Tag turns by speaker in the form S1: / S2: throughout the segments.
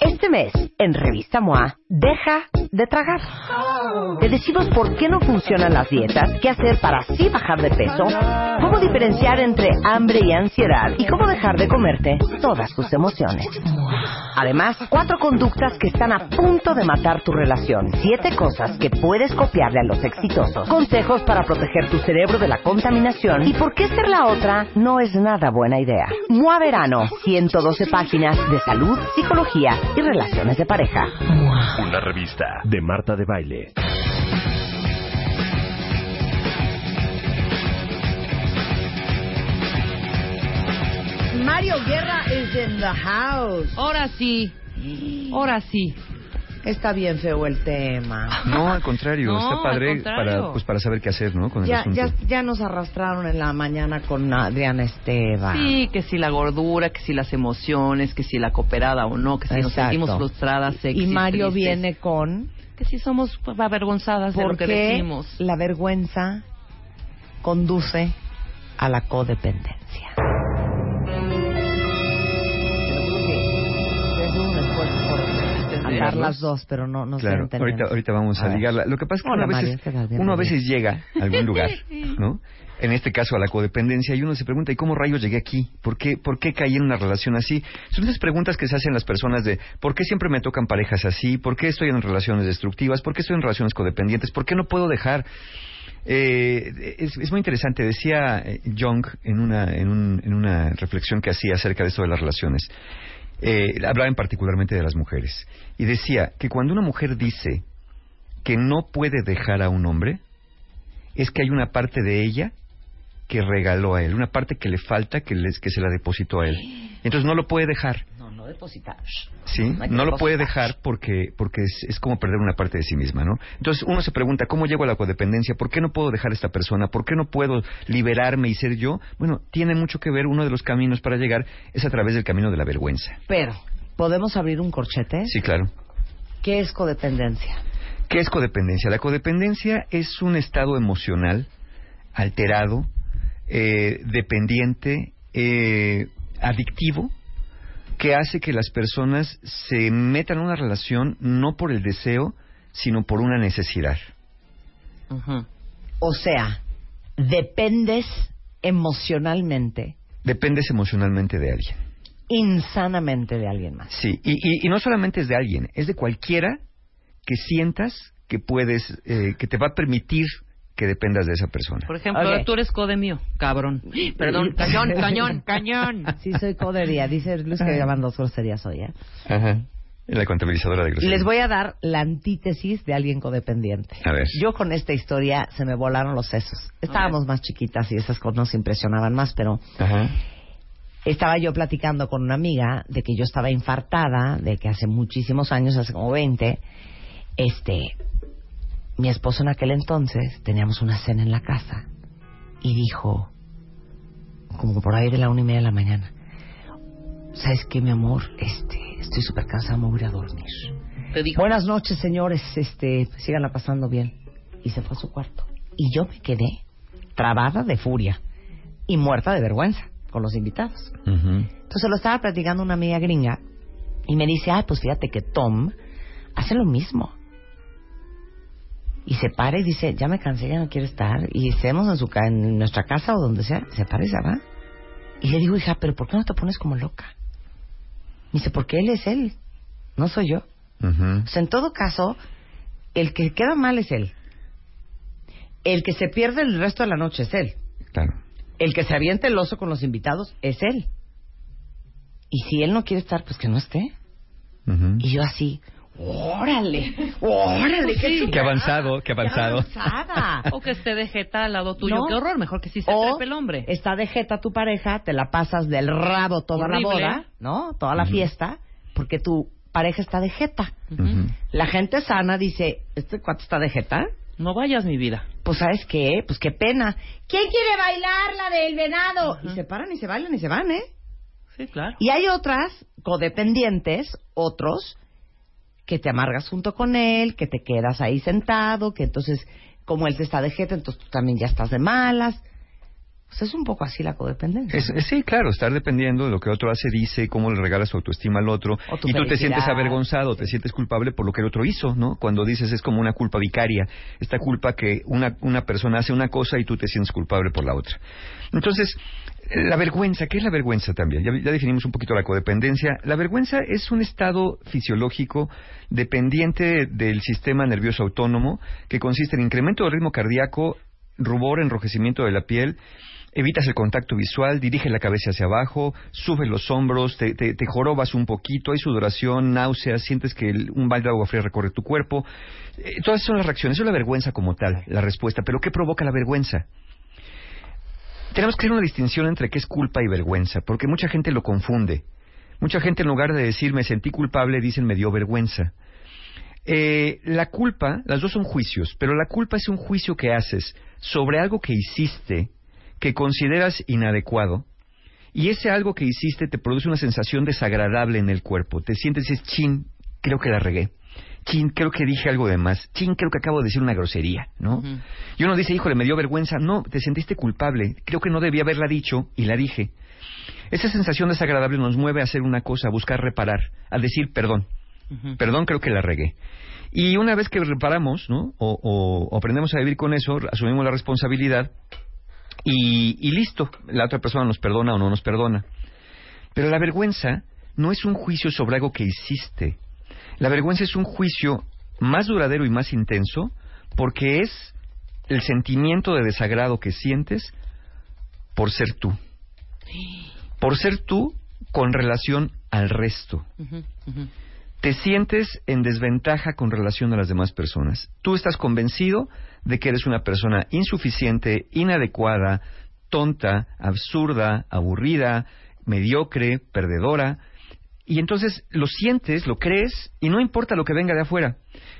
S1: Este mes, en Revista MOA, deja de tragar. Te decimos por qué no funcionan las dietas, qué hacer para así bajar de peso, cómo diferenciar entre hambre y ansiedad y cómo dejar de comerte todas tus emociones. Además, cuatro conductas que están a punto de matar tu relación, siete cosas que puedes copiarle a los exitosos, consejos para proteger tu cerebro de la contaminación y por qué ser la otra no es nada buena idea. MOA Verano, 112 páginas de salud, psicología y relaciones de pareja.
S2: Una revista de Marta de Baile.
S1: Mario Guerra is in the house.
S3: Ahora sí. Ahora sí.
S1: Está bien feo el tema.
S4: No, al contrario,
S3: No,
S4: está padre
S3: contrario.
S4: para pues para saber qué hacer, ¿no? Con
S1: Ya, ya, ya nos arrastraron en la mañana con Adriana Esteban.
S3: Sí, que si la gordura, que si las emociones, que si la cooperada o no, que si nos sentimos frustradas,
S1: y
S3: sexys,
S1: Mario
S3: tristes,
S1: viene con
S3: que si somos avergonzadas de lo que decimos.
S1: la vergüenza conduce a la codependencia. Las dos, pero no, no
S4: Claro,
S1: se
S4: ahorita, ahorita vamos a,
S1: ver.
S4: ligarla. Lo que pasa es que
S1: Hola,
S4: uno a veces, uno a veces llega a algún lugar, ¿no? En este caso a la codependencia y uno se pregunta, ¿y cómo rayos llegué aquí? ¿Por qué, ¿Por qué caí en una relación así? Son esas preguntas que se hacen las personas de ¿por qué siempre me tocan parejas así? ¿Por qué estoy en relaciones destructivas? ¿Por qué estoy en relaciones codependientes? ¿Por qué no puedo dejar? Eh, es, es muy interesante, decía eh, Jung en una, en, un- en una reflexión que hacía acerca de esto de las relaciones. Eh, hablaba en particularmente de las mujeres. Y decía que cuando una mujer dice que no puede dejar a un hombre, es que hay una parte de ella que regaló a él, una parte que le falta que, les, que se la depositó a él. Entonces no lo puede dejar.
S1: Depositar.
S4: ¿sí?
S1: No
S4: lo puede dejar porque, porque es, es como perder una parte de sí misma, ¿no? Entonces uno se pregunta, ¿cómo llego a la codependencia? ¿Por qué no puedo dejar a esta persona? ¿Por qué no puedo liberarme y ser yo? Bueno, tiene mucho que ver, uno de los caminos para llegar es a través del camino de la vergüenza.
S1: Pero, ¿podemos abrir un corchete?
S4: Sí, claro.
S1: ¿Qué es codependencia?
S4: ¿Qué es codependencia? La codependencia es un estado emocional alterado, eh, dependiente, eh, adictivo, que hace que las personas se metan en una relación no por el deseo, sino por una necesidad.
S1: O sea, dependes emocionalmente,
S4: Dependes emocionalmente de alguien.
S1: insanamente de alguien más.
S4: Sí, y, y- y no solamente es de alguien, es de cualquiera que sientas que puedes, eh, que te va a permitir que dependas de esa persona.
S3: Por ejemplo,
S1: Ok.
S3: tú eres code mío, cabrón. Perdón, cañón, cañón, cañón.
S1: Sí, soy codería. Dice Luz que llaman dos groserías hoy. ¿eh?
S4: Ajá. La contabilizadora de groserías.
S1: Les voy a dar la antítesis de alguien codependiente.
S4: A ver.
S1: Yo con esta historia se me volaron los sesos. Estábamos más chiquitas y esas cosas nos impresionaban más, pero
S4: Ajá.
S1: estaba yo platicando con una amiga de que yo estaba infartada, de que hace muchísimos años, hace como 20, este, mi esposo en aquel entonces teníamos una cena en la casa y dijo, como por ahí de la una y media de la mañana, ¿sabes qué, mi amor? Este, estoy súper cansada, me voy a ir a dormir.
S3: Te dijo.
S1: Buenas noches, señores, este, síganla pasando bien. Y se fue a su cuarto. Y yo me quedé trabada de furia y muerta de vergüenza con los invitados. Entonces lo estaba platicando una amiga gringa y me dice, ay, pues fíjate que Tom hace lo mismo. Y se para y dice, ya me cansé, ya no quiero estar. Y estemos en, su ca- en nuestra casa o donde sea, se para y se va. Y le digo, hija, pero ¿por qué no te pones como loca? Dice, porque él es él, no soy yo. O sea, en todo caso, el que queda mal es él. El que se pierde el resto de la noche es él.
S4: Claro.
S1: El que se avienta el oso con los invitados es él. Y si él no quiere estar, pues que no esté. Y yo así, órale, órale, qué,
S3: Sí.
S4: Qué avanzado, qué avanzado.
S1: avanzada.
S3: O que esté de jeta al lado tuyo.
S1: No.
S3: Qué horror, mejor que sí se
S1: O
S3: trepe el hombre.
S1: está de jeta tu pareja, te la pasas del rabo toda
S3: Horrible.
S1: la boda, ¿no? Toda la fiesta, porque tu pareja está de jeta. La gente sana dice, ¿este cuate está de jeta?
S3: No vayas, mi vida.
S1: Pues ¿sabes qué? Pues qué pena. ¿Quién quiere bailar la del venado? Y se paran y se bailan y se van, ¿eh?
S3: Sí, claro.
S1: Y hay otras codependientes, otros, que te amargas junto con él, que te quedas ahí sentado, que entonces, como él te está de jeta, entonces tú también ya estás de malas. Pues es un poco así la codependencia.
S4: Es- es- sí, claro, estar dependiendo de lo que otro hace, dice, cómo le regalas autoestima al otro. Y tú te sientes avergonzado, te sientes culpable por lo que el otro hizo, ¿no? Cuando dices es como una culpa vicaria. Esta culpa que una, una persona hace una cosa y tú te sientes culpable por la otra. Entonces, la vergüenza, ¿qué es la vergüenza también? Ya, ya definimos un poquito la codependencia. La vergüenza es un estado fisiológico dependiente del sistema nervioso autónomo que consiste en incremento del ritmo cardíaco, rubor, enrojecimiento de la piel, evitas el contacto visual, dirige la cabeza hacia abajo, subes los hombros, te, te- te jorobas un poquito, hay sudoración, náuseas, sientes que un balde de agua fría recorre tu cuerpo. Eh, todas esas son las reacciones, es la vergüenza como tal, la respuesta. Pero ¿qué provoca la vergüenza? Tenemos que hacer una distinción entre qué es culpa y vergüenza, porque mucha gente lo confunde. Mucha gente en lugar de decir me sentí culpable, dicen me dio vergüenza. Eh, la culpa, las dos son juicios, pero la culpa es un juicio que haces sobre algo que hiciste que consideras inadecuado y ese algo que hiciste te produce una sensación desagradable en el cuerpo. Te sientes y dices, chin, creo que la regué. Chin, creo que dije algo de más. Chin, creo que acabo de decir una grosería, ¿no? Y uno dice, híjole, me dio vergüenza. No, te sentiste culpable. Creo que no debía haberla dicho y la dije. Esa sensación desagradable nos mueve a hacer una cosa, a buscar reparar, a decir perdón. Perdón, creo que la regué. Y una vez que reparamos, ¿no? O, aprendemos a vivir con eso, asumimos la responsabilidad y, y listo. La otra persona nos perdona o no nos perdona. Pero la vergüenza no es un juicio sobre algo que hiciste. La vergüenza es un juicio más duradero y más intenso porque es el sentimiento de desagrado que sientes por ser tú. Por ser tú con relación al resto. Te sientes en desventaja con relación a las demás personas. Tú estás convencido de que eres una persona insuficiente, inadecuada, tonta, absurda, aburrida, mediocre, perdedora. Y entonces lo sientes, lo crees, y no importa lo que venga de afuera.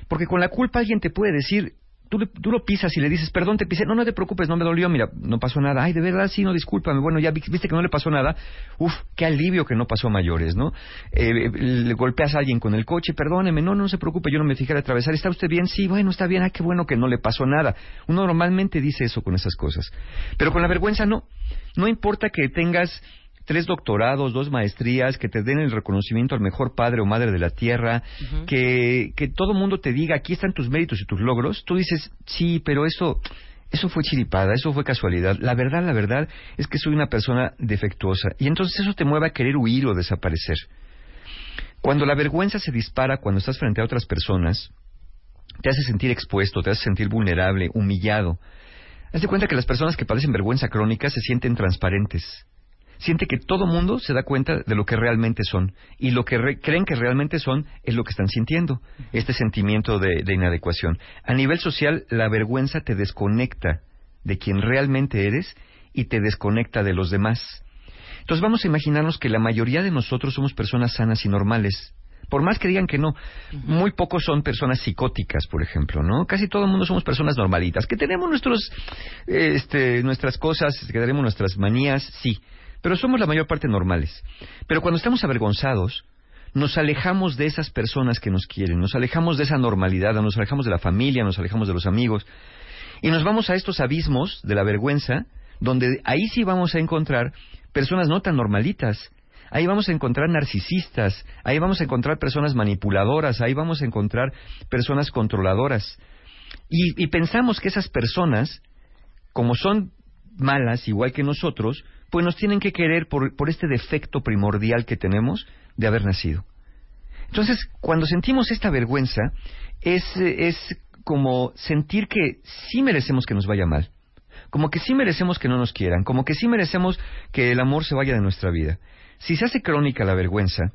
S4: Porque con la culpa alguien te puede decir, tú, le- tú lo pisas y le dices, perdón, te pisé, no, no te preocupes, no me dolió, mira, no pasó nada. Ay, de verdad, sí, no, discúlpame. Bueno, ya vi- viste que no le pasó nada. Uf, qué alivio que no pasó a mayores, ¿no? Eh, le golpeas a alguien con el coche, perdóneme, no, no se preocupe, yo no me fijé al atravesar. ¿Está usted bien? Sí, bueno, está bien, ay, qué bueno que no le pasó nada. Uno normalmente dice eso con esas cosas. Pero con la vergüenza no. No importa que tengas tres doctorados, dos maestrías, que te den el reconocimiento al mejor padre o madre de la tierra, que, que todo mundo te diga, aquí están tus méritos y tus logros, tú dices, sí, pero eso, eso fue chiripada, eso fue casualidad. La verdad, la verdad es que soy una persona defectuosa. Y entonces eso te mueve a querer huir o desaparecer. Cuando la vergüenza se dispara cuando estás frente a otras personas, te hace sentir expuesto, te hace sentir vulnerable, humillado. Haz de cuenta que las personas que padecen vergüenza crónica se sienten transparentes. Siente que todo mundo se da cuenta de lo que realmente son. Y lo que re- creen que realmente son es lo que están sintiendo. Este sentimiento de, de inadecuación. A nivel social, la vergüenza te desconecta de quien realmente eres y te desconecta de los demás. Entonces vamos a imaginarnos que la mayoría de nosotros somos personas sanas y normales. Por más que digan que no, muy pocos son personas psicóticas, por ejemplo, ¿no? Casi todo el mundo somos personas normalitas, que tenemos nuestros, este, nuestras cosas, que tenemos nuestras manías, sí, pero somos la mayor parte normales. Pero cuando estamos avergonzados, nos alejamos de esas personas que nos quieren, nos alejamos de esa normalidad, nos alejamos de la familia, nos alejamos de los amigos, y nos vamos a estos abismos de la vergüenza, donde ahí sí vamos a encontrar personas no tan normalitas. Ahí vamos a encontrar narcisistas, ahí vamos a encontrar personas manipuladoras, ahí vamos a encontrar personas controladoras. Y, pensamos que esas personas, como son malas, igual que nosotros, pues nos tienen que querer por, por este defecto primordial que tenemos de haber nacido. Entonces, cuando sentimos esta vergüenza, es, es como sentir que sí merecemos que nos vaya mal, como que sí merecemos que no nos quieran, como que sí merecemos que el amor se vaya de nuestra vida. Si se hace crónica la vergüenza,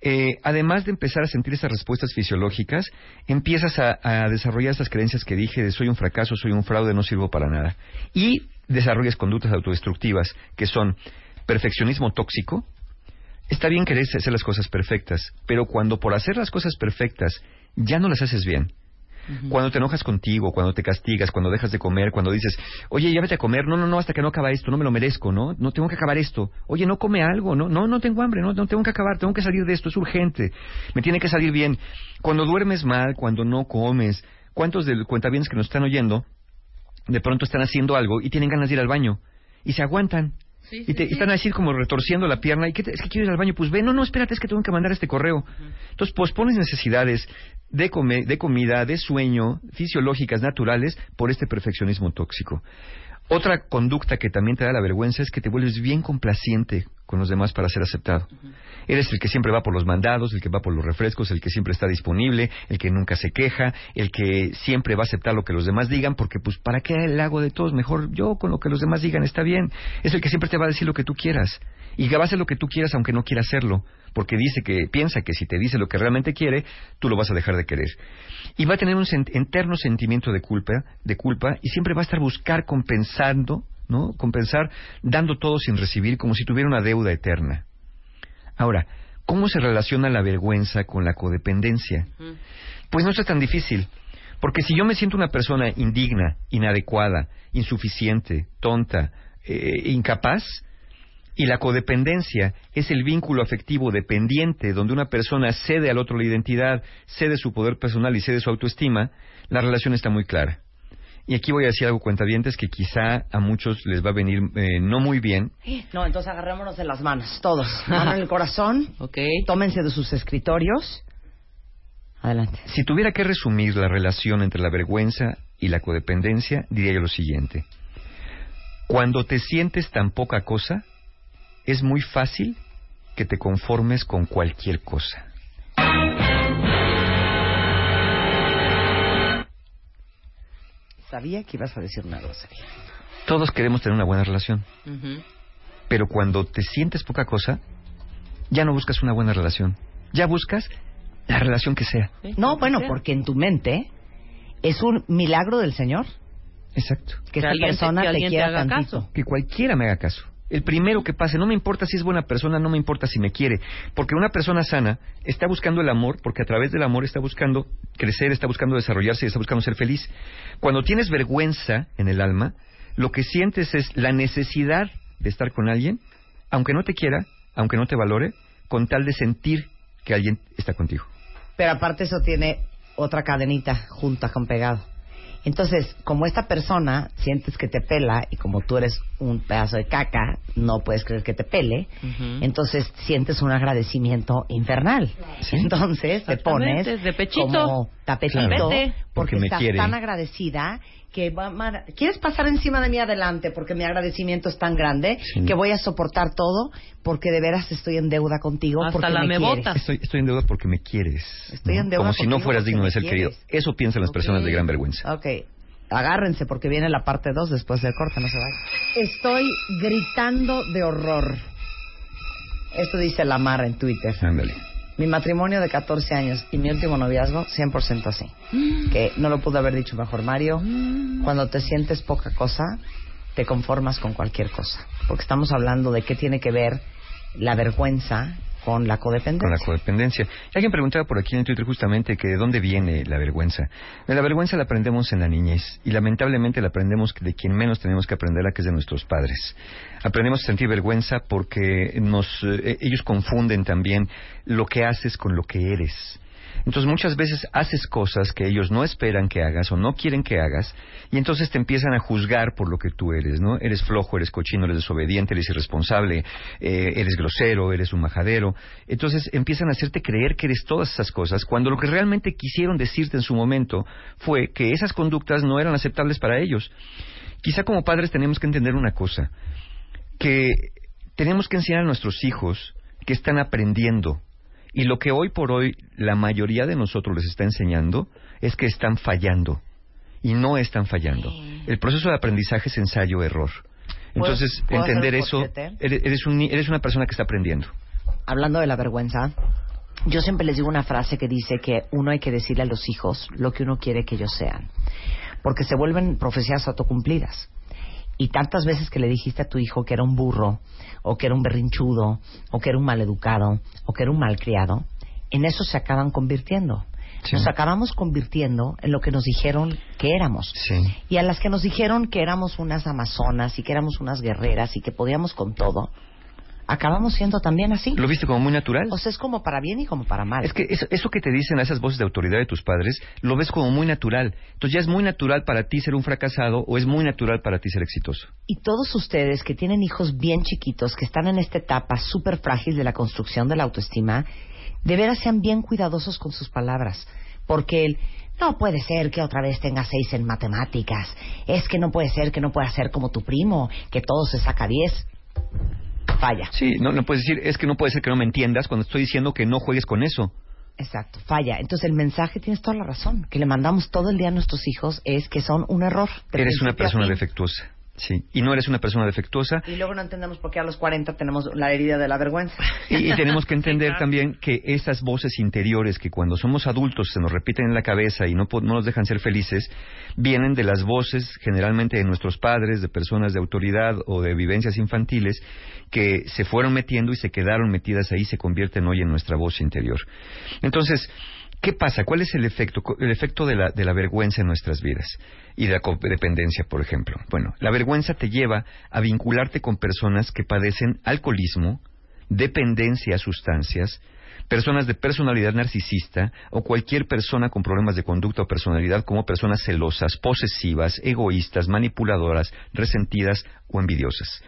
S4: eh, además de empezar a sentir esas respuestas fisiológicas, empiezas a, a desarrollar esas creencias que dije de soy un fracaso, soy un fraude, no sirvo para nada. Y desarrollas conductas autodestructivas que son perfeccionismo tóxico, Está bien querer hacer las cosas perfectas, pero cuando por hacer las cosas perfectas ya no las haces bien, cuando te enojas contigo, cuando te castigas, cuando dejas de comer, cuando dices, oye, ya vete a comer, no, no, no, hasta que no acaba esto, no me lo merezco, ¿no? No tengo que acabar esto. Oye, no come algo, no, no, no tengo hambre, no, no tengo que acabar, tengo que salir de esto, es urgente, me tiene que salir bien. Cuando duermes mal, cuando no comes, ¿cuántos de cuentavientes que nos están oyendo de pronto están haciendo algo y tienen ganas de ir al baño y se aguantan? y te están así como retorciendo la pierna. ¿Y qué es que quiero ir al baño? Pues ve, no, no, espérate, es que tengo que mandar este correo. Entonces pospones necesidades de, de comida, de sueño, fisiológicas, naturales, por este perfeccionismo tóxico. Otra conducta que también te da la vergüenza es que te vuelves bien complaciente con los demás para ser aceptado. Eres el que siempre va por los mandados, el que va por los refrescos, el que siempre está disponible, el que nunca se queja, el que siempre va a aceptar lo que los demás digan, porque pues ¿para qué el hago de todos? Mejor yo con lo que los demás digan está bien. Es el que siempre te va a decir lo que tú quieras. Y que va a hacer lo que tú quieras aunque no quiera hacerlo, porque dice que piensa que si te dice lo que realmente quiere, tú lo vas a dejar de querer. Y va a tener un interno sentimiento de culpa, de culpa y siempre va a estar buscar compensando, ¿no? Compensar dando todo sin recibir como si tuviera una deuda eterna. Ahora, ¿cómo se relaciona la vergüenza con la codependencia? Pues no es tan difícil. Porque si yo me siento una persona indigna, inadecuada, insuficiente, tonta, eh, incapaz, y la codependencia es el vínculo afectivo dependiente donde una persona cede al otro la identidad, cede su poder personal y cede su autoestima, la relación está muy clara. Y aquí voy a decir algo, cuentavientes, que quizá a muchos les va a venir eh, no muy bien.
S1: No, entonces agarrémonos de las manos, todos. Mano en el corazón. ok. Tómense de sus escritorios. Adelante.
S4: Si tuviera que resumir la relación entre la vergüenza y la codependencia, diría yo lo siguiente. Cuando te sientes tan poca cosa, es muy fácil que te conformes con cualquier cosa.
S1: Sabía que ibas a decir una grosería.
S4: Todos queremos tener una buena relación. Pero cuando te sientes poca cosa, ya no buscas una buena relación. Ya buscas la relación que sea.
S1: No, bueno, porque en tu mente es un milagro del Señor.
S4: Exacto.
S1: Que, esa persona te, quiera Caso.
S4: Que cualquiera me haga caso. El primero que pase, no me importa si es buena persona, no me importa si me quiere, porque una persona sana está buscando el amor, porque a través del amor está buscando crecer, está buscando desarrollarse y está buscando ser feliz. Cuando tienes vergüenza en el alma, lo que sientes es la necesidad de estar con alguien, aunque no te quiera, aunque no te valore, con tal de sentir que alguien está contigo.
S1: Pero aparte eso tiene otra cadenita junta con pegado. Entonces, como esta persona sientes que te pela y como tú eres un pedazo de caca, no puedes creer que te pele, entonces sientes un agradecimiento infernal. Entonces te pones
S3: de pechito.
S1: como tapetito porque, estás tan agradecida que quieres pasar encima de mí adelante porque mi agradecimiento es tan grande que voy a soportar todo porque de veras estoy en deuda contigo
S3: Hasta
S1: porque
S3: la
S1: me,
S3: quieres.
S4: Estoy, estoy en deuda porque me quieres.
S1: Estoy en deuda
S4: Como si no fueras digno de ser querido. Eso piensan las personas de gran vergüenza.
S1: Ok. Agárrense porque viene la parte 2 después del corte, no se vayan. Estoy gritando de horror. Esto dice Lamar en Twitter.
S4: Ándale.
S1: Mi matrimonio de 14 años y mi último noviazgo, 100% así. Que no lo pude haber dicho mejor, Mario. Cuando te sientes poca cosa, te conformas con cualquier cosa. Porque estamos hablando de qué tiene que ver la vergüenza con la codependencia.
S4: Con. Alguien preguntaba por aquí en Twitter justamente que de dónde viene la vergüenza. La vergüenza la aprendemos en la niñez y lamentablemente la aprendemos de quien menos tenemos que aprenderla, que es de nuestros padres. Aprendemos a sentir vergüenza porque nos, eh, ellos confunden también lo que haces con lo que eres. Entonces muchas veces haces cosas que ellos no esperan que hagas o no quieren que hagas y entonces te empiezan a juzgar por lo que tú eres, ¿no? Eres flojo, eres cochino, eres desobediente, eres irresponsable, eh, eres grosero, eres un majadero. Entonces empiezan a hacerte creer que eres todas esas cosas cuando lo que realmente quisieron decirte en su momento fue que esas conductas no eran aceptables para ellos. Quizá como padres tenemos que entender una cosa, que tenemos que enseñar a nuestros hijos que están aprendiendo y lo que hoy por hoy la mayoría de nosotros les está enseñando es que están fallando. Y no están fallando. El proceso de aprendizaje es ensayo-error. Entonces, entender eso, eres, eres una persona que está aprendiendo.
S1: Hablando de la vergüenza, yo siempre les digo una frase que dice que uno hay que decirle a los hijos lo que uno quiere que ellos sean, porque se vuelven profecías autocumplidas. Y tantas veces que le dijiste a tu hijo que era un burro, o que era un berrinchudo, o que era un maleducado, o que era un malcriado, en eso se acaban convirtiendo.
S4: Sí.
S1: Nos acabamos convirtiendo en lo que nos dijeron que éramos.
S4: Sí.
S1: Y a las que nos dijeron que éramos unas amazonas y que éramos unas guerreras y que podíamos con todo, acabamos siendo también así.
S4: ¿Lo viste como muy natural?
S1: O sea, es como para bien y como para mal.
S4: Es que eso, eso que te dicen a esas voces de autoridad de tus padres, lo ves como muy natural. Entonces ya es muy natural para ti ser un fracasado o es muy natural para ti ser exitoso.
S1: Y todos ustedes que tienen hijos bien chiquitos, que están en esta etapa súper frágil de la construcción de la autoestima, de veras sean bien cuidadosos con sus palabras. Porque el no puede ser que otra vez tenga seis en matemáticas. Es que no puede ser que no pueda ser como tu primo, que todo se saca diez. Falla.
S4: Sí, no, no puedes decir, es que no puede ser que no me entiendas cuando estoy diciendo que no juegues con eso.
S1: Exacto, falla. Entonces el mensaje, tienes toda la razón, que le mandamos todo el día a nuestros hijos es que son un error.
S4: Eres una persona defectuosa. Sí. Y no eres una persona defectuosa.
S1: Y luego no entendemos por qué a los 40 tenemos la herida de la vergüenza.
S4: Y, y tenemos que entender también que esas voces interiores que cuando somos adultos se nos repiten en la cabeza y no, no nos dejan ser felices, vienen de las voces generalmente de nuestros padres, de personas de autoridad o de vivencias infantiles que se fueron metiendo y se quedaron metidas ahí se convierten hoy en nuestra voz interior. Entonces, ¿qué pasa? ¿Cuál es el efecto? El efecto de la, de la vergüenza en nuestras vidas y de la codependencia, por ejemplo. Bueno, la vergüenza te lleva a vincularte con personas que padecen alcoholismo, dependencia a sustancias, personas de personalidad narcisista o cualquier persona con problemas de conducta o personalidad como personas celosas, posesivas, egoístas, manipuladoras, resentidas o envidiosas.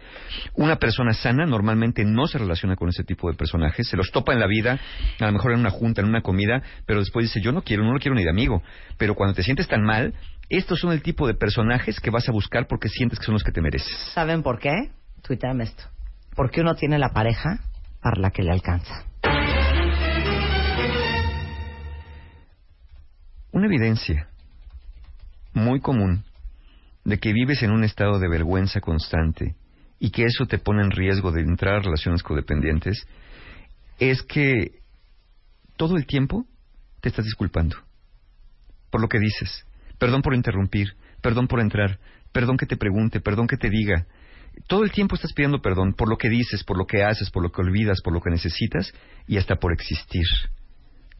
S4: Una persona sana normalmente no se relaciona con ese tipo de personajes, se los topa en la vida, a lo mejor en una junta, en una comida, pero después dice yo no quiero, no lo quiero ni de amigo. Pero cuando te sientes tan mal, estos son el tipo de personajes que vas a buscar porque sientes que son los que te mereces.
S1: ¿Saben por qué? Tuiteame esto. Porque uno tiene la pareja para la que le alcanza.
S4: Una evidencia muy común de que vives en un estado de vergüenza constante y que eso te pone en riesgo de entrar a relaciones codependientes es que todo el tiempo te estás disculpando por lo que dices. Perdón por interrumpir, perdón por entrar, perdón que te pregunte, perdón que te diga. Todo el tiempo estás pidiendo perdón por lo que dices, por lo que haces, por lo que olvidas, por lo que necesitas y hasta por existir.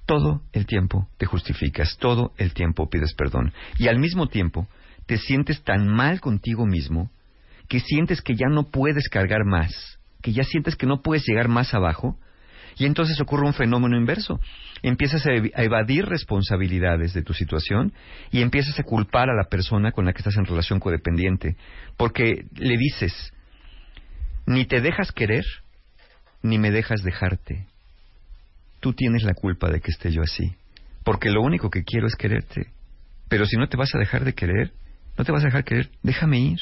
S4: Todo el tiempo te justificas, todo el tiempo pides perdón. Y al mismo tiempo te sientes tan mal contigo mismo que sientes que ya no puedes cargar más, que ya sientes que no puedes llegar más abajo. Y entonces ocurre un fenómeno inverso. Empiezas a ev- a evadir responsabilidades de tu situación y empiezas a culpar a la persona con la que estás en relación codependiente. Porque le dices, ni te dejas querer, ni me dejas dejarte tú tienes la culpa de que esté yo así. Porque lo único que quiero es quererte. Pero si no te vas a dejar de querer, no te vas a dejar querer, déjame ir.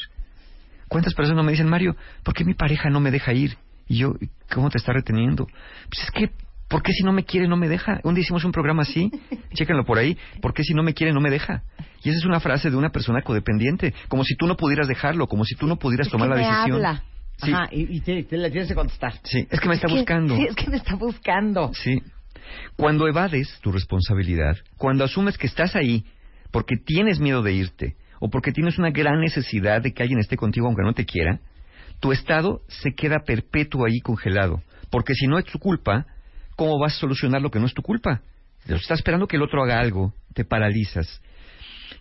S4: ¿Cuántas personas me dicen, Mario, ¿por qué mi pareja no me deja ir? Y yo, ¿cómo te está reteniendo? Pues es que, ¿por qué si no me quiere no me deja? Un día hicimos un programa así, chéquenlo por ahí, ¿por qué si no me quiere no me deja? Y esa es una frase de una persona codependiente, como si tú no pudieras dejarlo, como si tú no pudieras tomar la decisión.
S1: habla.
S4: Sí.
S1: Ajá, y, y te, te le tienes que contestar.
S4: Sí, es que me está
S1: Es que-
S4: buscando.
S1: Sí, es que me está buscando.
S4: Sí. Cuando evades tu responsabilidad, cuando asumes que estás ahí porque tienes miedo de irte o porque tienes una gran necesidad de que alguien esté contigo aunque no te quiera, tu estado se queda perpetuo ahí congelado. Porque si no es tu culpa, ¿cómo vas a solucionar lo que no es tu culpa? Estás esperando que el otro haga algo, te paralizas.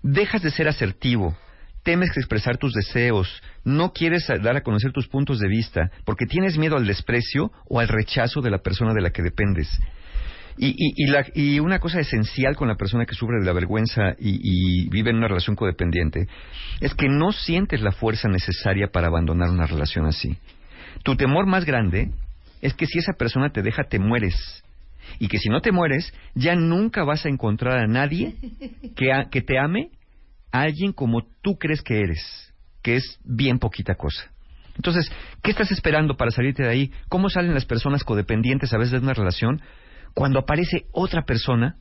S4: Dejas de ser asertivo, temes expresar tus deseos, no quieres dar a conocer tus puntos de vista, porque tienes miedo al desprecio o al rechazo de la persona de la que dependes. Y, y, la- y una cosa esencial con la persona que sufre de la vergüenza y, vive en una relación codependiente es que no sientes la fuerza necesaria para abandonar una relación así. Tu temor más grande es que si esa persona te deja, te mueres. Y que si no te mueres, ya nunca vas a encontrar a nadie que, te ame alguien como tú crees que eres, que es bien poquita cosa. Entonces, ¿qué estás esperando para salirte de ahí? ¿Cómo salen las personas codependientes a veces de una relación? Cuando aparece otra persona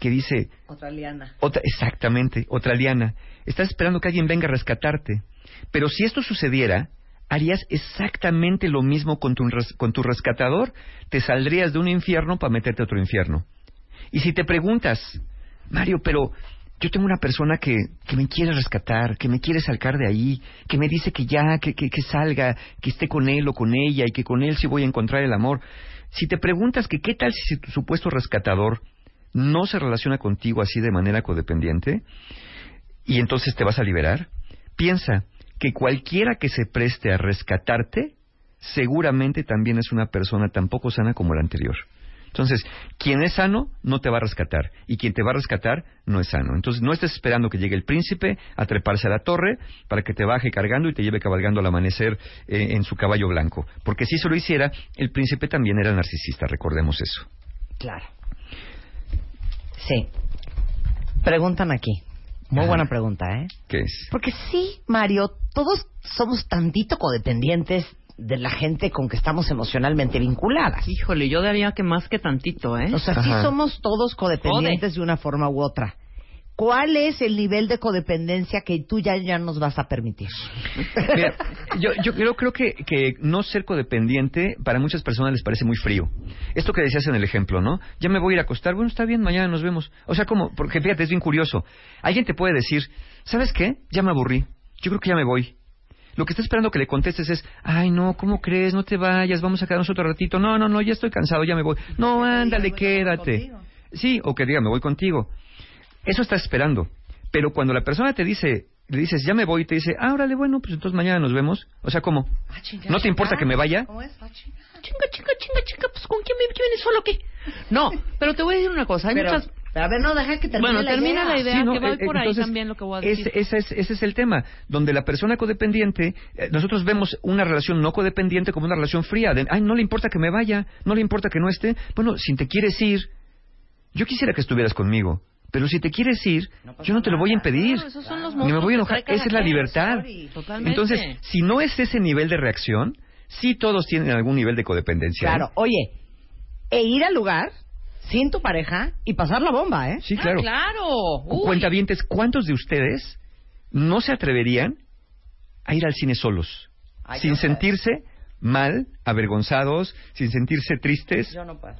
S4: que dice,
S1: Otra liana.
S4: otra, exactamente, otra liana. Estás esperando que alguien venga a rescatarte. Pero si esto sucediera, harías exactamente lo mismo con tu, con tu rescatador. Te saldrías de un infierno para meterte a otro infierno. Y si te preguntas, Mario, pero yo tengo una persona que, que me quiere rescatar, que me quiere sacar de ahí, que me dice que ya, que, que, que salga, que esté con él o con ella y que con él sí voy a encontrar el amor. Si te preguntas que qué tal si tu supuesto rescatador no se relaciona contigo así de manera codependiente y entonces te vas a liberar, piensa que cualquiera que se preste a rescatarte seguramente también es una persona tan poco sana como la anterior. Entonces, quien es sano no te va a rescatar y quien te va a rescatar no es sano. Entonces, no estés esperando que llegue el príncipe a treparse a la torre para que te baje cargando y te lleve cabalgando al amanecer eh, en su caballo blanco. Porque si eso lo hiciera, el príncipe también era narcisista, recordemos eso.
S1: Claro. Sí. Preguntan aquí. Muy
S4: Ajá.
S1: buena pregunta, ¿eh?
S4: ¿Qué es?
S1: Porque sí, Mario, todos somos tantito codependientes de la gente con que estamos emocionalmente vinculadas.
S3: Híjole, yo daría que más que tantito, ¿eh?
S1: O sea, sí
S4: Ajá.
S1: somos todos codependientes de una forma u otra. ¿Cuál es el nivel de codependencia que tú ya, ya nos vas a permitir?
S4: Mira, yo, yo creo, creo que, que no ser codependiente para muchas personas les parece muy frío. Esto que decías en el ejemplo, ¿no? Ya me voy a ir a acostar, bueno, está bien, mañana nos vemos. O sea, como, porque fíjate, es bien curioso. Alguien te puede decir, ¿sabes qué? Ya me aburrí, yo creo que ya me voy. Lo que está esperando que le contestes es, ay, no, ¿cómo crees? No te vayas, vamos a quedarnos otro ratito. No, no, no, ya estoy cansado, ya me voy. No, ándale, quédate. Sí, o que diga, me voy contigo. Eso está esperando. Pero cuando la persona te dice, le dices, ya me voy, y te dice, ah, órale, bueno, pues entonces mañana nos vemos. O sea, ¿cómo? ¿No te importa que me vaya?
S1: ¿Cómo es?
S3: Chinga, chinga, chinga, chinga, pues ¿con quién me vienes solo qué? No, pero te voy a decir una cosa, hay
S1: Pero,
S3: muchas...
S1: pero a ver, no, deja que termine
S3: Bueno,
S1: la
S3: termina
S1: idea.
S3: la idea,
S4: Sí, no,
S3: que va
S4: eh,
S3: por ahí
S4: entonces,
S3: también lo que voy a decir.
S4: Ese, ese es, ese es el tema, donde la persona codependiente, eh, nosotros vemos una relación no codependiente como una relación fría, de, ay, no le importa que me vaya, no le importa que no esté, bueno, si te quieres ir, yo quisiera que estuvieras conmigo, pero si te quieres ir, yo no te lo voy a impedir,
S3: Claro, esos son los
S4: ni me voy a enojar, esa es la libertad.
S3: sorry.
S4: Entonces, si no es ese nivel de reacción, sí todos tienen algún nivel de codependencia. ¿eh?
S1: Claro, oye, e ir al lugar sin tu pareja y pasar la bomba, ¿eh?
S4: Sí,
S3: Ah,
S4: claro.
S3: claro. Uy.
S4: Cuentavientes, ¿cuántos de ustedes no se atreverían a ir al cine solos?
S1: Ay,
S4: sin sentirse mal, avergonzados, sin sentirse tristes,
S1: Yo no puedo.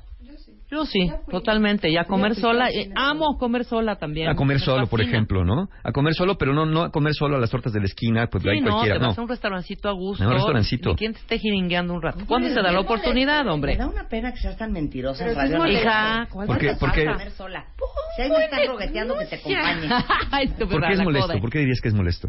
S3: Yo sí, totalmente. Y a comer sola, eh, amo comer sola también.
S4: a comer
S3: Me
S4: solo, por ejemplo, ¿no? A comer solo, pero no, no a comer solo a las tortas de la esquina, pues
S3: Sí,
S4: hay
S3: no,
S4: cualquiera,
S3: te
S4: no.
S3: vas a un restaurancito a gusto.
S4: A un restaurancito.
S3: Ni quien te esté jiringueando un rato. ¿Cuándo se da la oportunidad, hombre?
S1: Me da una pena que seas tan mentirosa radio.
S3: Hija, ¿cuál
S4: ¿Por qué?
S1: te
S4: ¿Por
S1: pasa
S4: qué?
S1: comer sola? Si ahí me están rogueteando que te acompañe.
S4: ¿Por qué es molesto? ¿Por qué dirías que es molesto?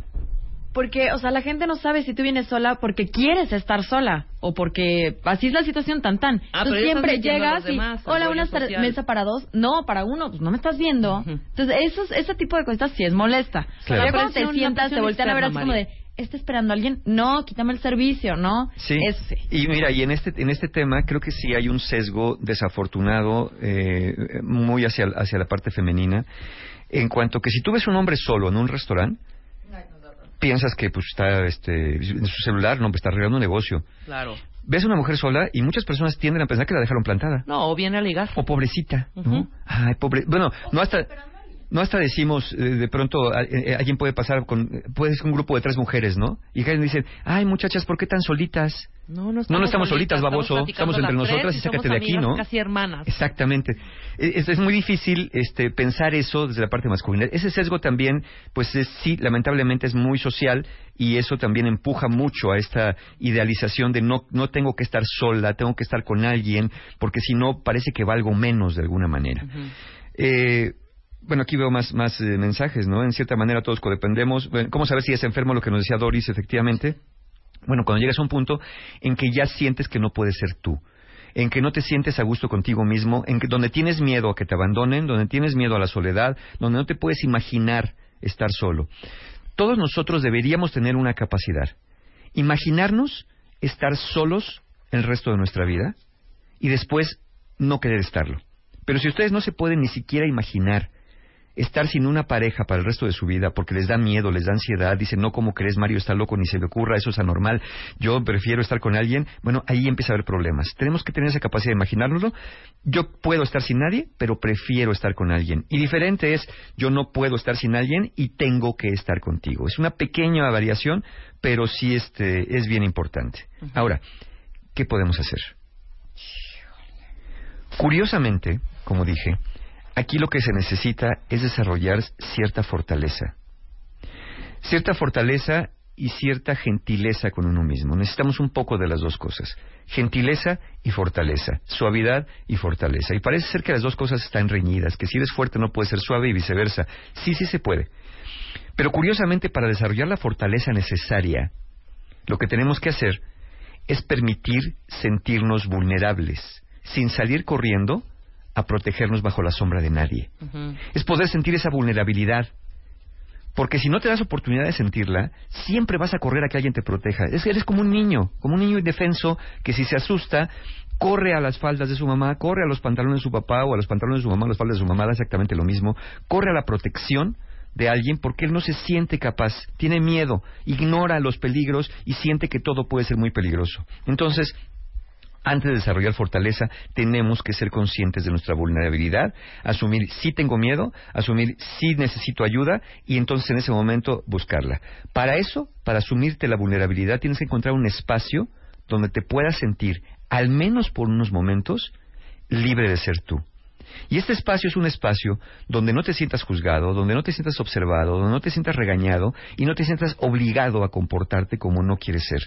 S5: Porque, o sea, la gente no sabe si tú vienes sola porque quieres estar sola o porque así es la situación tan tan.
S3: Ah,
S5: Tú siempre llegas y, hola, una mesa para dos. No, para uno, pues no me estás viendo. Entonces, esos, ese tipo de cosas sí es molesta.
S4: Claro.
S5: Ya cuando te sientas, te voltean a ver así como de, ¿está esperando a alguien? No, quítame el servicio, ¿no?
S4: Sí.
S5: Eso sí.
S4: Y mira, y en este, en este tema creo que sí hay un sesgo desafortunado eh, muy hacia, hacia la parte femenina, en cuanto que si tú ves un hombre solo en un restaurante, piensas que pues está este, en su celular, no, pues está arreglando un negocio.
S3: Claro.
S4: Ves una mujer sola y muchas personas tienden a pensar que la dejaron plantada.
S3: No, o viene a ligar.
S4: O pobrecita, ¿no? Ay, pobre. Bueno, no hasta. No hasta decimos, eh, de pronto, a- eh, alguien puede pasar con, puede ser un grupo de tres mujeres, ¿no? Y que dicen, ay, muchachas, ¿por qué tan solitas?
S3: No, no
S4: No, no estamos solitas, baboso. Estamos entre nosotras
S3: tres
S4: y sácate de aquí, ¿no?
S3: Casi hermanas.
S4: Exactamente. Eh, Es, es muy difícil este, pensar eso desde la parte masculina. Ese sesgo también, pues es, sí, lamentablemente es muy social y eso también empuja mucho a esta idealización de no, no tengo que estar sola, tengo que estar con alguien, porque si no parece que valgo menos de alguna manera. Eh, bueno, aquí veo más, más eh, mensajes, ¿no? En cierta manera todos codependemos. Bueno, ¿Cómo saber si es enfermo? Lo que nos decía Doris, efectivamente. Bueno, cuando llegas a un punto en que ya sientes que no puedes ser tú, en que no te sientes a gusto contigo mismo, en que donde tienes miedo a que te abandonen, donde tienes miedo a la soledad, donde no te puedes imaginar estar solo. Todos nosotros deberíamos tener una capacidad. Imaginarnos estar solos el resto de nuestra vida y después no querer estarlo. Pero si ustedes no se pueden ni siquiera imaginar estar sin una pareja para el resto de su vida porque les da miedo, les da ansiedad, dicen, no, ¿cómo crees? Mario está loco, ni se le ocurra, eso es anormal, yo prefiero estar con alguien, bueno, ahí empieza a haber problemas. Tenemos que tener esa capacidad de imaginárnoslo. Yo puedo estar sin nadie, pero prefiero estar con alguien. Y diferente es, yo no puedo estar sin alguien y tengo que estar contigo. Es una pequeña variación, pero sí este, es bien importante. Ahora, ¿qué podemos hacer? Curiosamente, como dije, Aquí lo que se necesita es desarrollar cierta fortaleza. Cierta fortaleza y cierta gentileza con uno mismo. Necesitamos un poco de las dos cosas. Gentileza y fortaleza. Suavidad y fortaleza. Y parece ser que las dos cosas están reñidas, que si eres fuerte no puedes ser suave y viceversa. Sí, sí se puede. Pero curiosamente, para desarrollar la fortaleza necesaria, lo que tenemos que hacer es permitir sentirnos vulnerables, sin salir corriendo a protegernos bajo la sombra de nadie. Es poder sentir esa vulnerabilidad. Porque si no te das oportunidad de sentirla, siempre vas a correr a que alguien te proteja. Es que eres como un niño, como un niño indefenso que si se asusta, corre a las faldas de su mamá, corre a los pantalones de su papá o a los pantalones de su mamá, a las faldas de su mamá, da exactamente lo mismo, corre a la protección de alguien porque él no se siente capaz, tiene miedo, ignora los peligros y siente que todo puede ser muy peligroso. Entonces, antes de desarrollar fortaleza, tenemos que ser conscientes de nuestra vulnerabilidad, asumir si tengo miedo, asumir si necesito ayuda y entonces en ese momento buscarla. Para eso, para asumirte la vulnerabilidad, tienes que encontrar un espacio donde te puedas sentir, al menos por unos momentos, libre de ser tú. Y este espacio es un espacio donde no te sientas juzgado, donde no te sientas observado, donde no te sientas regañado y no te sientas obligado a comportarte como no quieres ser.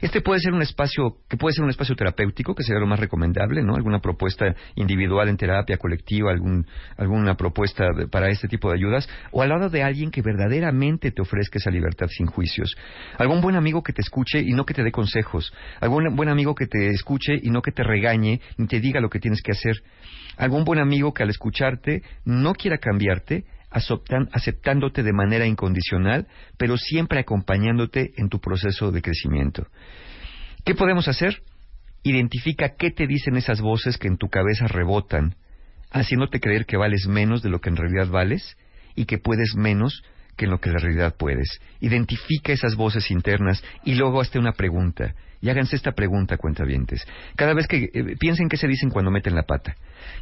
S4: Este puede ser un espacio que puede ser un espacio terapéutico, que sería lo más recomendable, ¿no? Alguna propuesta individual en terapia colectiva, algún, alguna propuesta para este tipo de ayudas, o al lado de alguien que verdaderamente te ofrezca esa libertad sin juicios. Algún buen amigo que te escuche y no que te dé consejos. Algún buen amigo que te escuche y no que te regañe ni te diga lo que tienes que hacer. Algún buen amigo que al escucharte no quiera cambiarte, aceptándote de manera incondicional, pero siempre acompañándote en tu proceso de crecimiento. ¿Qué podemos hacer? Identifica qué te dicen esas voces que en tu cabeza rebotan, haciéndote creer que vales menos de lo que en realidad vales y que puedes menos que en lo que en realidad puedes. Identifica esas voces internas y luego hazte una pregunta. Y háganse esta pregunta, cuentavientes. Cada vez que eh, piensen qué se dicen cuando meten la pata.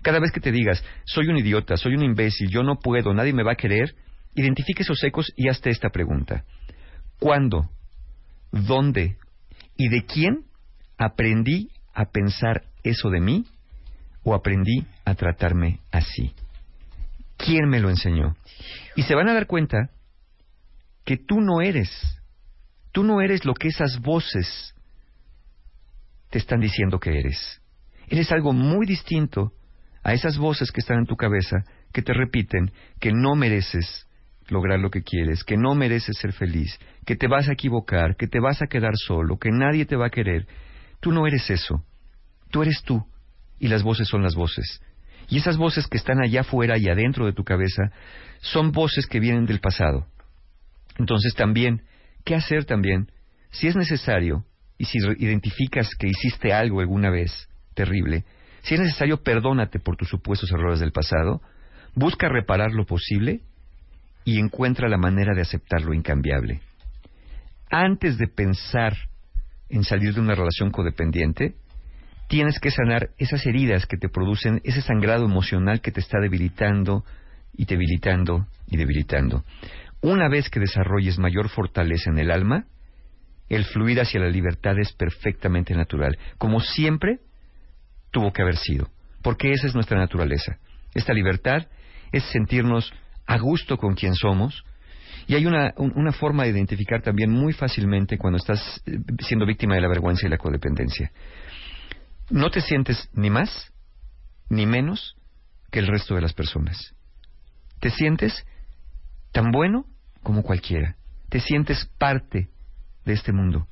S4: Cada vez que te digas, soy un idiota, soy un imbécil, yo no puedo, nadie me va a querer, identifique esos ecos y hazte esta pregunta. ¿Cuándo, dónde y de quién aprendí a pensar eso de mí o aprendí a tratarme así? ¿Quién me lo enseñó? Y se van a dar cuenta que tú no eres, tú no eres lo que esas voces te están diciendo que eres. Eres algo muy distinto a esas voces que están en tu cabeza que te repiten que no mereces lograr lo que quieres, que no mereces ser feliz, que te vas a equivocar, que te vas a quedar solo, que nadie te va a querer. Tú no eres eso. Tú eres tú. Y las voces son las voces. Y esas voces que están allá afuera y adentro de tu cabeza son voces que vienen del pasado. Entonces también, ¿qué hacer también? Si es necesario, y si identificas que hiciste algo alguna vez terrible, si es necesario, perdónate por tus supuestos errores del pasado, busca reparar lo posible y encuentra la manera de aceptar lo incambiable. Antes de pensar en salir de una relación codependiente, tienes que sanar esas heridas que te producen ese sangrado emocional que te está debilitando y debilitando y debilitando. Una vez que desarrolles mayor fortaleza en el alma, el fluir hacia la libertad es perfectamente natural, como siempre tuvo que haber sido, porque esa es nuestra naturaleza. Esta libertad es sentirnos a gusto con quien somos, y hay una, una, forma de identificar también muy fácilmente cuando estás eh, siendo víctima de la vergüenza y la codependencia. No te sientes ni más ni menos que el resto de las personas. Te sientes tan bueno como cualquiera. Te sientes parte de este mundo.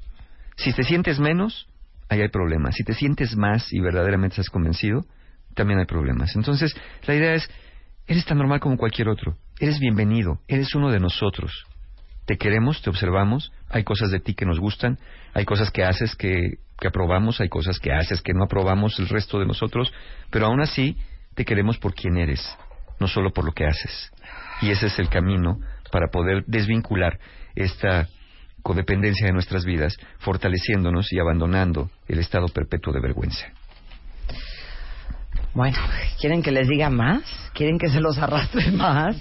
S4: Si te sientes menos, ahí hay problemas. Si te sientes más y verdaderamente estás convencido, también hay problemas. Entonces, la idea es, eres tan normal como cualquier otro. Eres bienvenido, eres uno de nosotros. Te queremos, te observamos, hay cosas de ti que nos gustan, hay cosas que haces que, que aprobamos, hay cosas que haces que no aprobamos el resto de nosotros, pero aún así te queremos por quien eres, no solo por lo que haces. Y ese es el camino para poder desvincular esta codependencia de nuestras vidas, fortaleciéndonos y abandonando el estado perpetuo de vergüenza.
S1: Bueno, ¿quieren que les diga más? ¿Quieren que se los arrastre más?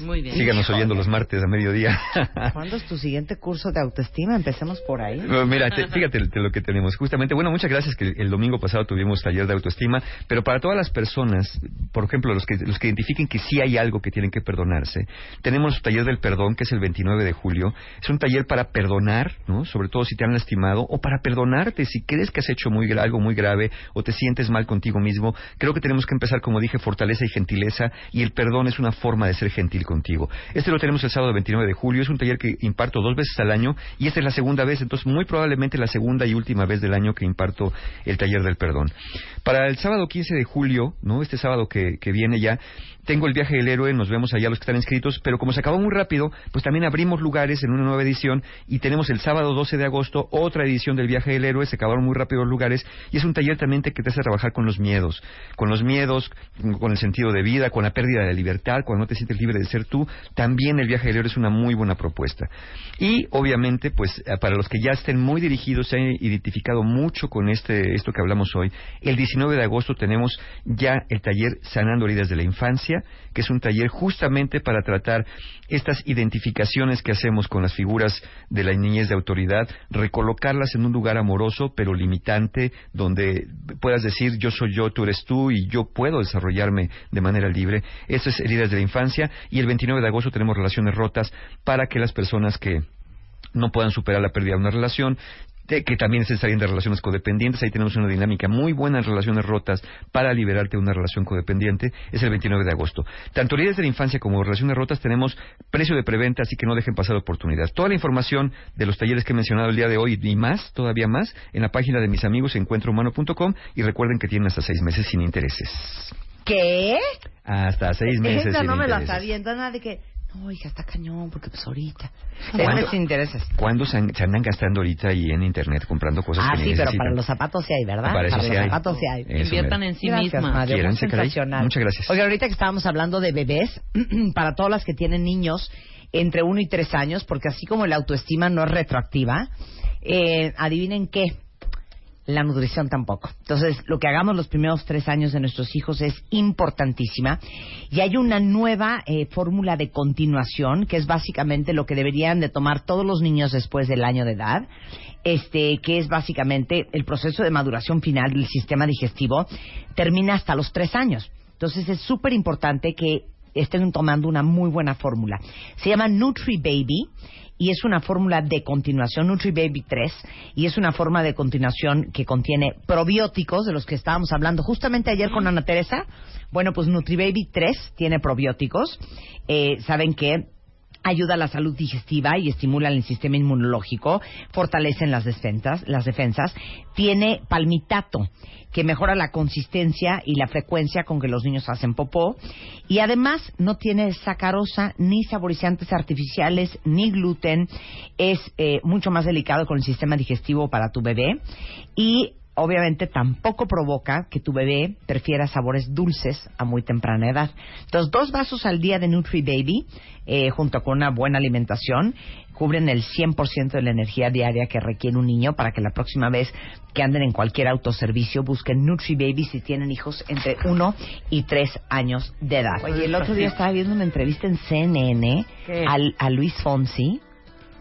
S3: Muy bien.
S4: Síganos oyendo los martes a mediodía.
S1: ¿Cuándo es tu siguiente curso de autoestima? Empecemos por ahí.
S4: Bueno, Mira, te- fíjate lo que tenemos. Justamente, bueno, muchas gracias que el domingo pasado tuvimos taller de autoestima, pero para todas las personas, por ejemplo, los que, los que identifiquen que sí hay algo que tienen que perdonarse, tenemos taller del perdón, que es el 29 de julio. Es un taller para perdonar, ¿no? Sobre todo si te han lastimado, o para perdonarte si crees que has hecho muy, algo muy grave o te sientes mal contigo mismo. Creo que tenemos que empezar, como dije, fortaleza y gentileza, y el perdón es una forma de ser gentil contigo. Este lo tenemos el sábado 29 de julio, es un taller que imparto dos veces al año, y esta es la segunda vez, entonces muy probablemente la segunda y última vez del año que imparto el taller del perdón. Para el sábado 15 de julio, ¿no? Este sábado que, viene ya, tengo el viaje del héroe, nos vemos allá los que están inscritos, pero como se acabó muy rápido, pues también abrimos lugares en una nueva edición y tenemos el sábado 12 de agosto otra edición del viaje del héroe, se acabaron muy rápido los lugares y es un taller también que te hace trabajar con los miedos, con los miedos, con el sentido de vida, con la pérdida de libertad, cuando no te sientes libre de ser tú, también el viaje héroe es una muy buena propuesta. Y obviamente, pues eh, para los que ya estén muy dirigidos, se han identificado mucho con este esto que hablamos hoy, el 19 de agosto tenemos ya el taller Sanando heridas de la infancia, que es un taller justamente para tratar estas identificaciones que hacemos con las figuras de la niñez de autoridad, recolocarlas en un lugar amoroso pero limitante, donde puedas decir yo soy yo, tú eres tú y yo puedo desarrollarme de manera libre. Eso es heridas de la infancia y el 29 de agosto tenemos relaciones rotas para que las personas que no puedan superar la pérdida de una relación, que también se estarían de relaciones codependientes. Ahí tenemos una dinámica muy buena en relaciones rotas para liberarte de una relación codependiente. Es el 29 de agosto. Tanto heridas de la infancia como relaciones rotas tenemos precio de preventa, así que no dejen pasar la oportunidad. Toda la información de los talleres que he mencionado el día de hoy y más, todavía más, en la página de mis amigos encuentrohumano.com y recuerden que tienen hasta seis meses sin intereses.
S1: ¿Qué?
S4: Hasta seis meses
S1: Esa no me la
S4: intereses.
S1: sabía, entonces nada de que, no, hija, está cañón, porque pues ahorita.
S4: ¿Cuándo?
S1: sin intereses.
S4: ¿Cuándo se, an- se andan gastando ahorita ahí en internet comprando cosas
S1: Ah,
S4: que
S1: sí,
S4: ni
S1: pero
S4: necesitan?
S1: para los zapatos sí hay, ¿verdad?
S4: Para eso sí
S1: los
S4: hay.
S1: zapatos sí hay.
S4: Eso
S3: Inviertan en sí
S1: Gracias,
S3: mismas.
S1: Mario.
S4: Quiéranse, caray.
S1: sensacional.
S4: Muchas gracias.
S1: Oye, ahorita que estábamos hablando de bebés, para todas las que tienen niños entre uno y tres años, porque así como la autoestima no es retroactiva, eh, adivinen qué, la nutrición tampoco. Entonces, lo que hagamos los primeros tres años de nuestros hijos es importantísima. Y hay una nueva eh, fórmula de continuación, que es básicamente lo que deberían de tomar todos los niños después del año de edad, este, que es básicamente el proceso de maduración final del sistema digestivo, termina hasta los tres años. Entonces, es súper importante que estén tomando una muy buena fórmula. Se llama Nutri Baby y es una fórmula de continuación, Nutri Baby 3, y es una forma de continuación que contiene probióticos, de los que estábamos hablando justamente ayer con Ana Teresa. Bueno, pues Nutri Baby 3 tiene probióticos. Eh, Saben que ayuda a la salud digestiva y estimula el sistema inmunológico, fortalecen las defensas, las defensas, tiene palmitato que mejora la consistencia y la frecuencia con que los niños hacen popó y además no tiene sacarosa ni saborizantes artificiales ni gluten, es eh, mucho más delicado con el sistema digestivo para tu bebé y obviamente tampoco provoca que tu bebé prefiera sabores dulces a muy temprana edad. Entonces, dos vasos al día de Nutri Baby, eh, junto con una buena alimentación, cubren el 100% de la energía diaria que requiere un niño para que la próxima vez que anden en cualquier autoservicio busquen Nutri Baby si tienen hijos entre 1 y 3 años de edad. Oye, el otro día estaba viendo una entrevista en CNN al, a Luis Fonsi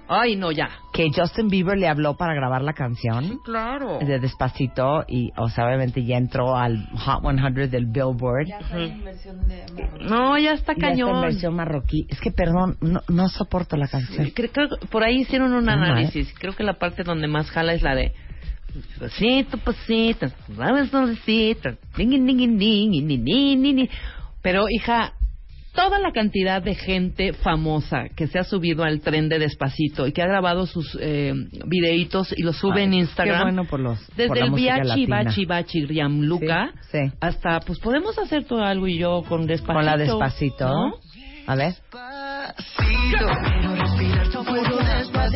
S3: Ay, no, ya.
S1: Que Justin Bieber le habló para grabar la canción.
S3: Sí, claro.
S1: De Despacito y, o sea, obviamente ya entró al Hot 100 del Billboard. Ya está uh -huh.
S3: en versión de no, ya está
S1: ya cañón. Está en versión marroquí. Es que, perdón, no, no soporto la canción.
S3: Sí, creo, creo, por ahí hicieron un
S1: ah, ¿eh?
S3: análisis. Creo que la parte donde más jala es la de... Pasito, pasito, sabes dónde Pero, hija, toda la cantidad de gente famosa que se ha subido al tren de Despacito y que ha grabado sus eh, videitos y los sube en Instagram.
S1: Qué bueno por los. por
S3: Desde
S1: la
S3: el
S1: música
S3: Viachi. Bachi, Bachi, Riamluca,
S1: Sí, sí.
S3: hasta, pues podemos hacer todo algo y yo con Despacito.
S1: Con la Despacito.
S3: ¿no?
S1: A ver.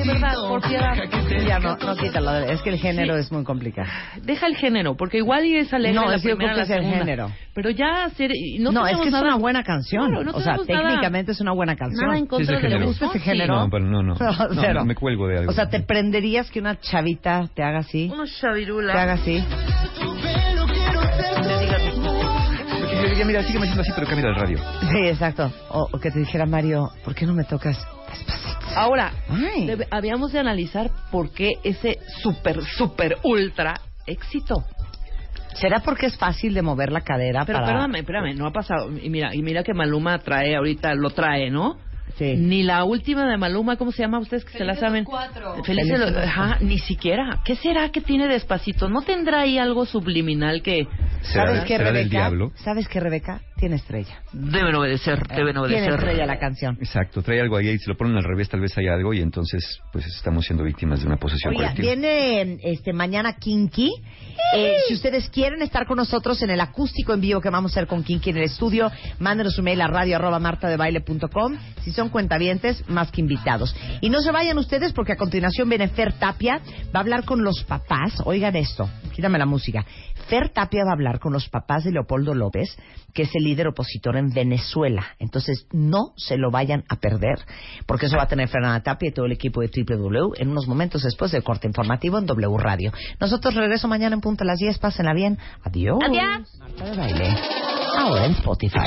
S1: De verdad, por piedad. Ya no, no quítalo. Es que el género es muy complicado.
S3: Deja el género, porque igual y es alegre
S1: No,
S3: la
S1: es que yo
S3: primera,
S1: creo que
S3: la
S1: es el género.
S3: Pero ya hacer... y No,
S1: No, es que es
S3: nada-
S1: una buena canción.
S3: Claro, no
S1: o sea,
S3: nada-
S1: técnicamente es una buena canción.
S3: Nada en contra
S4: Sí,
S3: de
S4: es
S1: ¿Te
S4: género.
S1: gusta ese género?
S4: No, pero no, no. No,
S1: Cero.
S4: me cuelgo de algo.
S1: O sea, ¿te prenderías que una chavita te haga así?
S3: Una
S1: Te
S3: chavirula.
S1: haga así.
S3: Te diga,
S4: diría, mira, sígueme haciendo así, pero cambia el radio.
S1: Sí, exacto. O, o que te dijera Mario, ¿por qué no me tocas despacito?
S3: Ahora, habíamos de analizar por qué ese super, super, ultra éxito.
S1: ¿Será porque es fácil de mover la cadera
S3: Pero
S1: para...?
S3: espérame, espérame, no ha pasado. Y mira, y mira que Maluma trae ahorita, lo trae, ¿no?
S1: Sí.
S3: Ni la última de Maluma, ¿cómo se llama ustedes que se la saben? Felices
S1: Felices
S3: los-
S1: los
S3: Ajá, ni siquiera. ¿Qué será que tiene despacito? ¿No tendrá ahí algo subliminal que
S4: ¿Será,
S1: ¿Sabes qué,
S4: será
S1: Rebeca?
S4: del diablo?
S1: ¿Sabes qué, Rebeca? Tiene estrella.
S3: deben obedecer, deben
S1: Tiene
S3: obedecer?
S1: estrella la canción.
S4: Exacto, trae algo ahí y si lo ponen al revés tal vez hay algo y entonces pues estamos siendo víctimas de una posesión
S1: Oiga,
S4: colectiva.
S1: viene este mañana Kinky. Eh, si ustedes quieren estar con nosotros en el acústico en vivo que vamos a hacer con Kinky en el estudio, mándenos un mail a radio arroba martadebaile.com. Si son cuentavientes, más que invitados. Y no se vayan ustedes porque a continuación viene Fer Tapia, va a hablar con los papás. Oigan esto, quítame la música. Fer Tapia va a hablar con los papás de Leopoldo López, que es el líder opositor en Venezuela. Entonces, no se lo vayan a perder, porque eso va a tener Fernanda Tapia y todo el equipo de W en unos momentos después del corte informativo en W Radio. Nosotros regreso mañana en punto a las 10. Pásenla bien. Adiós.
S6: Adiós.
S1: Marta de Baile. Ahora en Spotify.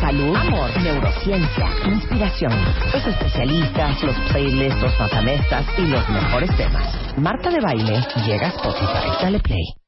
S1: Salud, amor, neurociencia, inspiración, los especialistas, los playlists, los matamestas y los mejores temas. Marta de Baile llega a Spotify. Dale play.